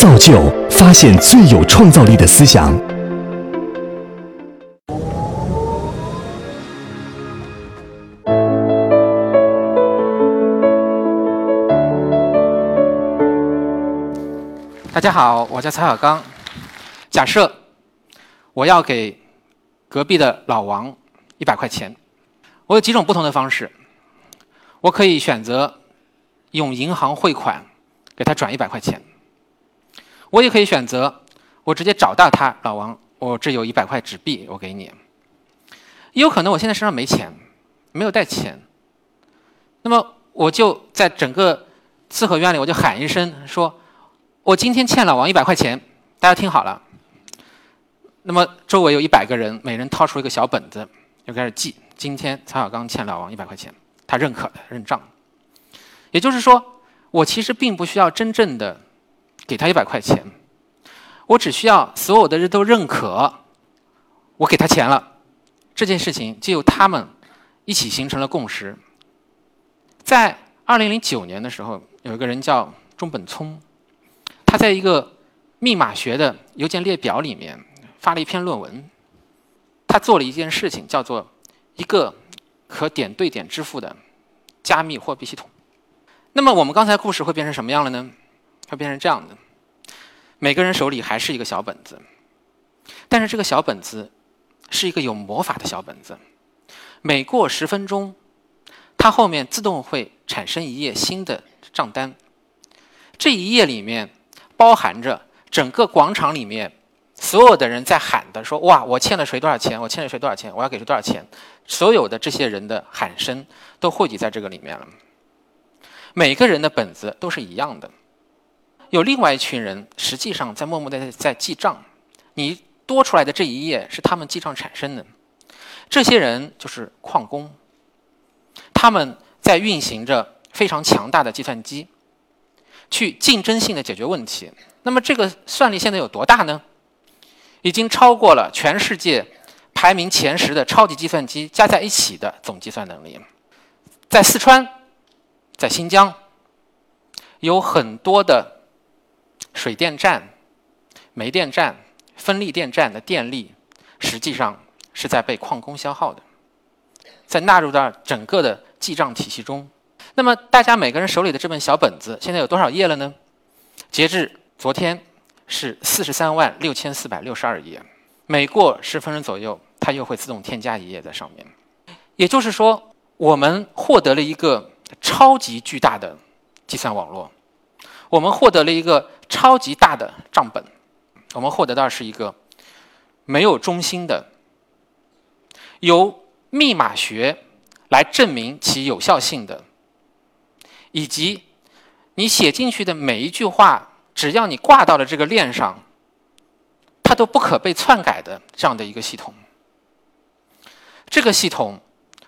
造就发现最有创造力的思想。大家好，我叫曹小刚。假设我要给隔壁的老王一百块钱，我有几种不同的方式。我可以选择用银行汇款给他转一百块钱，我也可以选择我直接找到他，老王，我这有一百块纸币，我给你。也有可能我现在身上没钱，没有带钱，那么我就在整个四合院里，我就喊一声说：“我今天欠老王一百块钱。”大家听好了。那么周围有一百个人，每人掏出一个小本子，就开始记：今天曹小刚欠老王一百块钱。他认可的认账，也就是说，我其实并不需要真正的给他一百块钱，我只需要所有的人都认可，我给他钱了，这件事情就由他们一起形成了共识。在二零零九年的时候，有一个人叫中本聪，他在一个密码学的邮件列表里面发了一篇论文，他做了一件事情，叫做一个。可点对点支付的加密货币系统。那么我们刚才故事会变成什么样了呢？会变成这样的：每个人手里还是一个小本子，但是这个小本子是一个有魔法的小本子。每过十分钟，它后面自动会产生一页新的账单。这一页里面包含着整个广场里面。所有的人在喊的说：“哇，我欠了谁多少钱？我欠了谁多少钱？我要给谁多少钱？”所有的这些人的喊声都汇集在这个里面了。每个人的本子都是一样的。有另外一群人，实际上在默默的在记账。你多出来的这一页是他们记账产生的。这些人就是矿工，他们在运行着非常强大的计算机，去竞争性的解决问题。那么这个算力现在有多大呢？已经超过了全世界排名前十的超级计算机加在一起的总计算能力。在四川，在新疆，有很多的水电站、煤电站、风力电站的电力，实际上是在被矿工消耗的，在纳入到整个的记账体系中。那么，大家每个人手里的这本小本子，现在有多少页了呢？截至昨天。是四十三万六千四百六十二页，每过十分钟左右，它又会自动添加一页在上面。也就是说，我们获得了一个超级巨大的计算网络，我们获得了一个超级大的账本，我们获得到是一个没有中心的、由密码学来证明其有效性的，以及你写进去的每一句话。只要你挂到了这个链上，它都不可被篡改的这样的一个系统。这个系统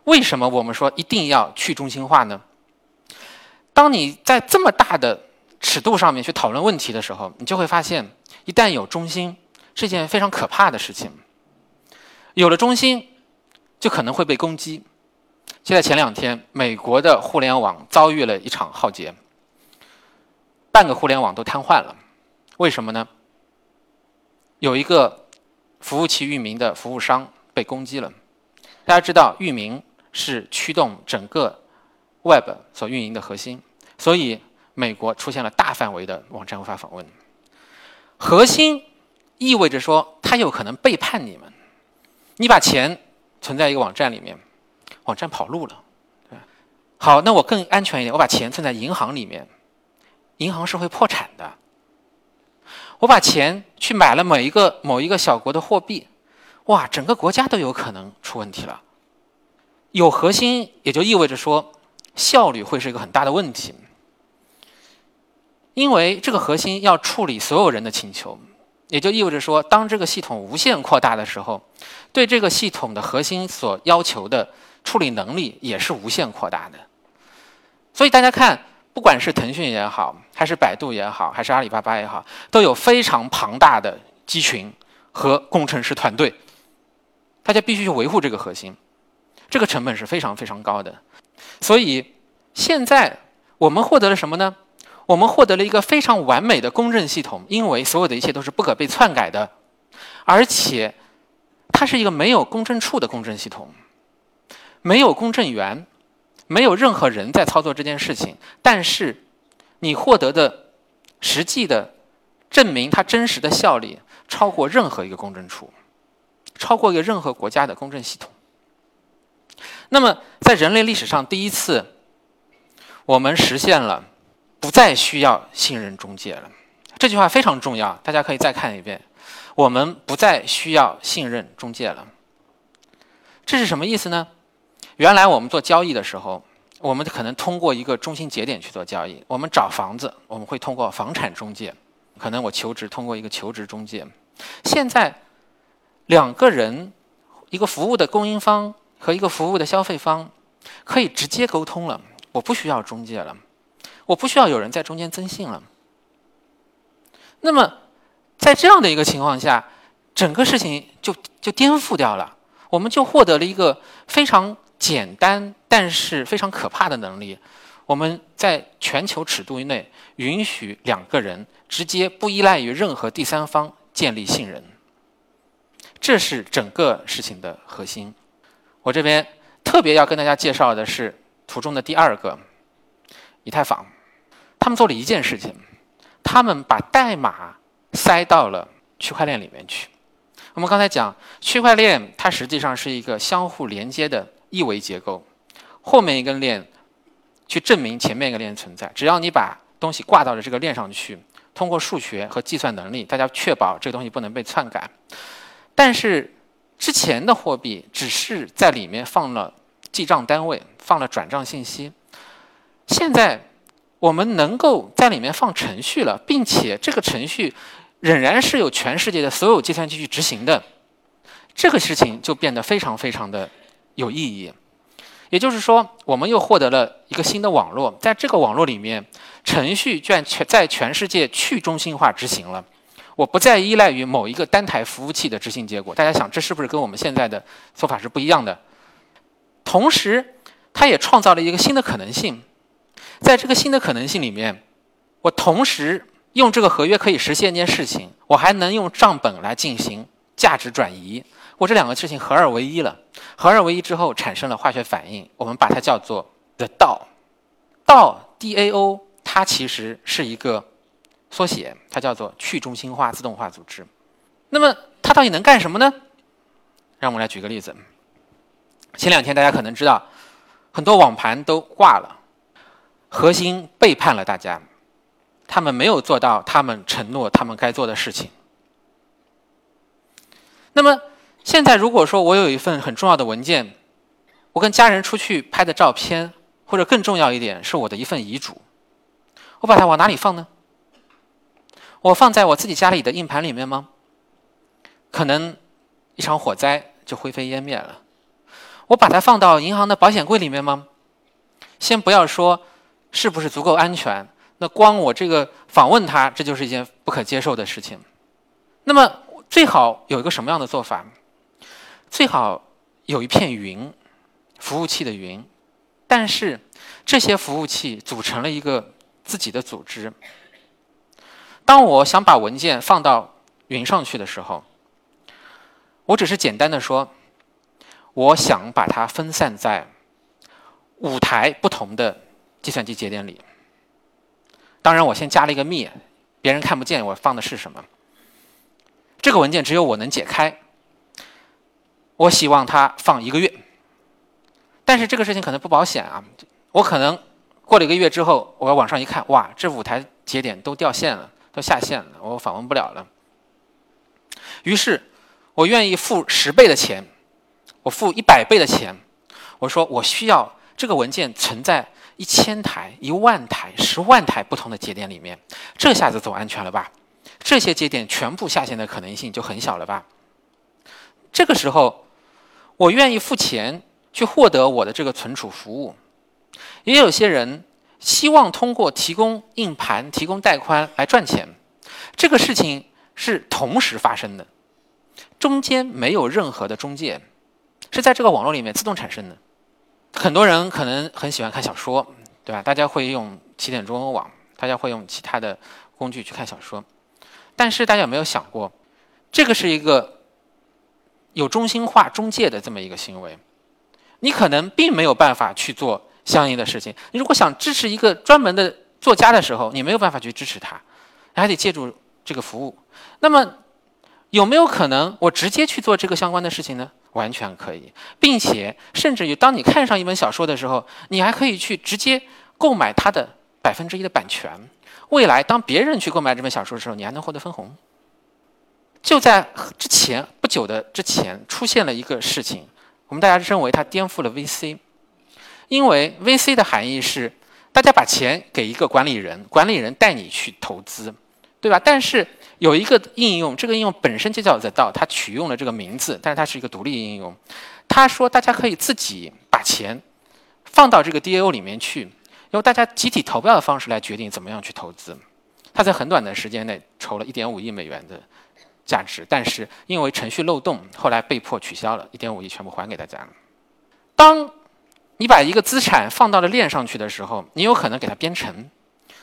为什么我们说一定要去中心化呢？当你在这么大的尺度上面去讨论问题的时候，你就会发现，一旦有中心，是一件非常可怕的事情。有了中心，就可能会被攻击。就在前两天，美国的互联网遭遇了一场浩劫。半个互联网都瘫痪了，为什么呢？有一个服务器域名的服务商被攻击了。大家知道，域名是驱动整个 Web 所运营的核心，所以美国出现了大范围的网站无法访问。核心意味着说，它有可能背叛你们。你把钱存在一个网站里面，网站跑路了，对好，那我更安全一点，我把钱存在银行里面。银行是会破产的。我把钱去买了某一个某一个小国的货币，哇，整个国家都有可能出问题了。有核心也就意味着说效率会是一个很大的问题，因为这个核心要处理所有人的请求，也就意味着说，当这个系统无限扩大的时候，对这个系统的核心所要求的处理能力也是无限扩大的。所以大家看。不管是腾讯也好，还是百度也好，还是阿里巴巴也好，都有非常庞大的机群和工程师团队，大家必须去维护这个核心，这个成本是非常非常高的。所以现在我们获得了什么呢？我们获得了一个非常完美的公证系统，因为所有的一切都是不可被篡改的，而且它是一个没有公证处的公证系统，没有公证员，没有任何人在操作这件事情，但是你获得的实际的证明它真实的效力超过任何一个公证处，超过一个任何国家的公证系统。那么，在人类历史上第一次，我们实现了不再需要信任中介了。这句话非常重要，大家可以再看一遍。我们不再需要信任中介了。这是什么意思呢？原来我们做交易的时候，我们可能通过一个中心节点去做交易。我们找房子，我们会通过房产中介；可能我求职，通过一个求职中介。现在，两个人，一个服务的供应方。和一个服务的消费方可以直接沟通了，我不需要中介了，我不需要有人在中间增信了。那么，在这样的一个情况下，整个事情就就颠覆掉了，我们就获得了一个非常简单但是非常可怕的能力：我们在全球尺度内允许两个人直接不依赖于任何第三方建立信任。这是整个事情的核心。我这边特别要跟大家介绍的是图中的第二个以太坊，他们做了一件事情，他们把代码塞到了区块链里面去。我们刚才讲区块链，它实际上是一个相互连接的一维结构，后面一根链去证明前面一个链存在。只要你把东西挂到了这个链上去，通过数学和计算能力，大家确保这个东西不能被篡改。但是之前的货币只是在里面放了记账单位，放了转账信息。现在我们能够在里面放程序了，并且这个程序仍然是有全世界的所有计算机去执行的，这个事情就变得非常非常的有意义。也就是说，我们又获得了一个新的网络，在这个网络里面，程序居然全在全世界去中心化执行了。我不再依赖于某一个单台服务器的执行结果，大家想这是不是跟我们现在的做法是不一样的？同时，它也创造了一个新的可能性，在这个新的可能性里面，我同时用这个合约可以实现一件事情，我还能用账本来进行价值转移，我这两个事情合二为一了。合二为一之后产生了化学反应，我们把它叫做 the DAO，DAO，它其实是一个。缩写，它叫做去中心化自动化组织。那么它到底能干什么呢？让我们来举个例子。前两天大家可能知道，很多网盘都挂了，核心背叛了大家，他们没有做到他们承诺他们该做的事情。那么现在如果说我有一份很重要的文件，我跟家人出去拍的照片，或者更重要一点是我的一份遗嘱，我把它往哪里放呢？我放在我自己家里的硬盘里面吗？可能一场火灾就灰飞烟灭了。我把它放到银行的保险柜里面吗？先不要说是不是足够安全，那光我这个访问它，这就是一件不可接受的事情。那么最好有一个什么样的做法？最好有一片云，服务器的云，但是这些服务器组成了一个自己的组织。当我想把文件放到云上去的时候，我只是简单的说，我想把它分散在五台不同的计算机节点里。当然，我先加了一个密，别人看不见我放的是什么。这个文件只有我能解开。我希望它放一个月，但是这个事情可能不保险啊。我可能过了一个月之后，我要往上一看，哇，这五台节点都掉线了。都下线了，我访问不了了。于是，我愿意付十倍的钱，我付一百倍的钱。我说，我需要这个文件存在一千台、一万台、十万台不同的节点里面，这下子走安全了吧？这些节点全部下线的可能性就很小了吧？这个时候，我愿意付钱去获得我的这个存储服务。也有些人。希望通过提供硬盘、提供带宽来赚钱，这个事情是同时发生的，中间没有任何的中介，是在这个网络里面自动产生的。很多人可能很喜欢看小说，对吧？大家会用起点中文网，大家会用其他的工具去看小说。但是大家有没有想过，这个是一个有中心化中介的这么一个行为？你可能并没有办法去做相应的事情。你如果想支持一个专门的作家的时候，你没有办法去支持他，你还得借助这个服务。那么有没有可能我直接去做这个相关的事情呢？完全可以，并且甚至于当你看上一本小说的时候，你还可以去直接购买它的百分之一的版权。未来当别人去购买这本小说的时候，你还能获得分红。就在之前不久的之前，出现了一个事情，我们大家认为它颠覆了 VC，因为 VC 的含义是大家把钱给一个管理人，管理人带你去投资，对吧？但是有一个应用，这个应用本身就叫 The DAO，它取用了这个名字，但是它是一个独立应用。他说，大家可以自己把钱放到这个 DAO 里面去，由大家集体投票的方式来决定怎么样去投资。他在很短的时间内筹了一点五亿美元的价值，但是因为程序漏洞，后来被迫取消了，一点五亿全部还给大家了。当你把一个资产放到了链上去的时候，你有可能给它编程。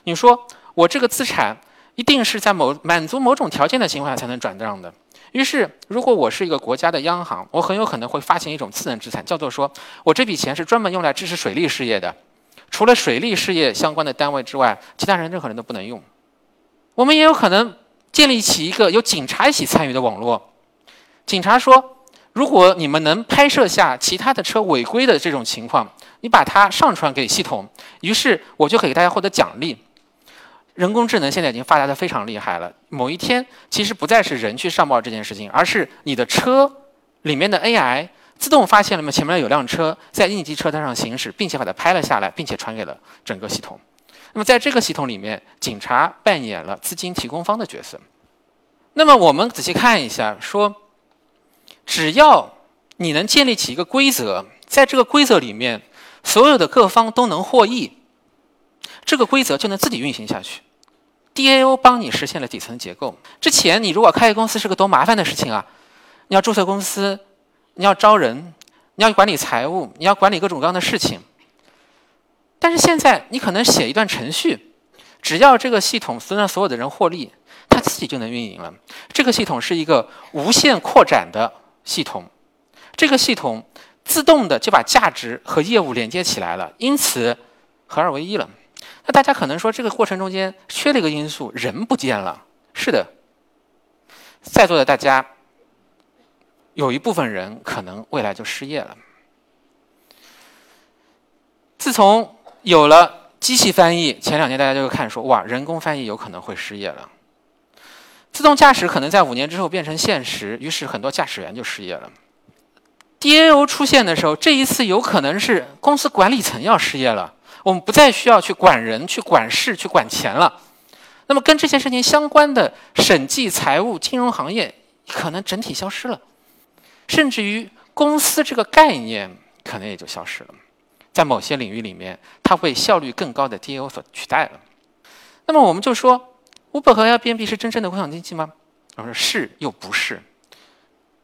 你说我这个资产。一定是在某满足某种条件的情况下才能转账的。于是，如果我是一个国家的央行，我很有可能会发行一种次等资产，叫做说我这笔钱是专门用来支持水利事业的，除了水利事业相关的单位之外，其他人任何人都不能用。我们也有可能建立起一个由警察一起参与的网络。警察说，如果你们能拍摄下其他的车违规的这种情况，你把它上传给系统，于是我就可以给大家获得奖励。人工智能现在已经发达的非常厉害了。某一天，其实不再是人去上报这件事情，而是你的车里面的 AI 自动发现了，么前面有辆车在应急车道上行驶，并且把它拍了下来，并且传给了整个系统。那么在这个系统里面，警察扮演了资金提供方的角色。那么我们仔细看一下，说只要你能建立起一个规则，在这个规则里面，所有的各方都能获益，这个规则就能自己运行下去。DAO 帮你实现了底层结构。之前你如果开个公司是个多麻烦的事情啊！你要注册公司，你要招人，你要管理财务，你要管理各种各样的事情。但是现在你可能写一段程序，只要这个系统能让所有的人获利，它自己就能运营了。这个系统是一个无限扩展的系统，这个系统自动的就把价值和业务连接起来了，因此合二为一了。那大家可能说，这个过程中间缺了一个因素，人不见了。是的，在座的大家有一部分人可能未来就失业了。自从有了机器翻译，前两年大家就会看说，哇，人工翻译有可能会失业了。自动驾驶可能在五年之后变成现实，于是很多驾驶员就失业了。DAO 出现的时候，这一次有可能是公司管理层要失业了。我们不再需要去管人、去管事、去管钱了。那么，跟这些事情相关的审计、财务、金融行业可能整体消失了，甚至于公司这个概念可能也就消失了。在某些领域里面，它被效率更高的 DAO 所取代了。那么，我们就说，Uber 和 Airbnb 是真正的共享经济吗？我说是又不是。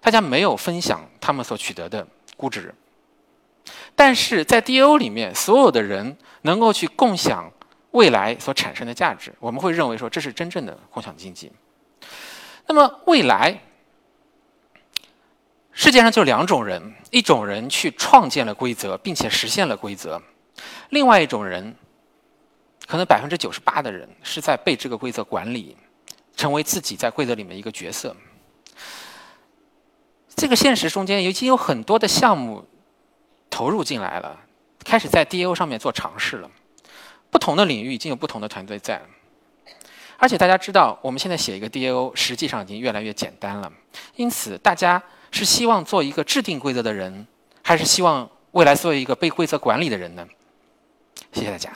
大家没有分享他们所取得的估值。但是在 DO 里面，所有的人能够去共享未来所产生的价值，我们会认为说这是真正的共享经济。那么未来，世界上就两种人：一种人去创建了规则，并且实现了规则；另外一种人，可能百分之九十八的人是在被这个规则管理，成为自己在规则里面一个角色。这个现实中间已经有很多的项目。投入进来了，开始在 DAO 上面做尝试了。不同的领域已经有不同的团队在，而且大家知道，我们现在写一个 DAO 实际上已经越来越简单了。因此，大家是希望做一个制定规则的人，还是希望未来做一个被规则管理的人呢？谢谢大家。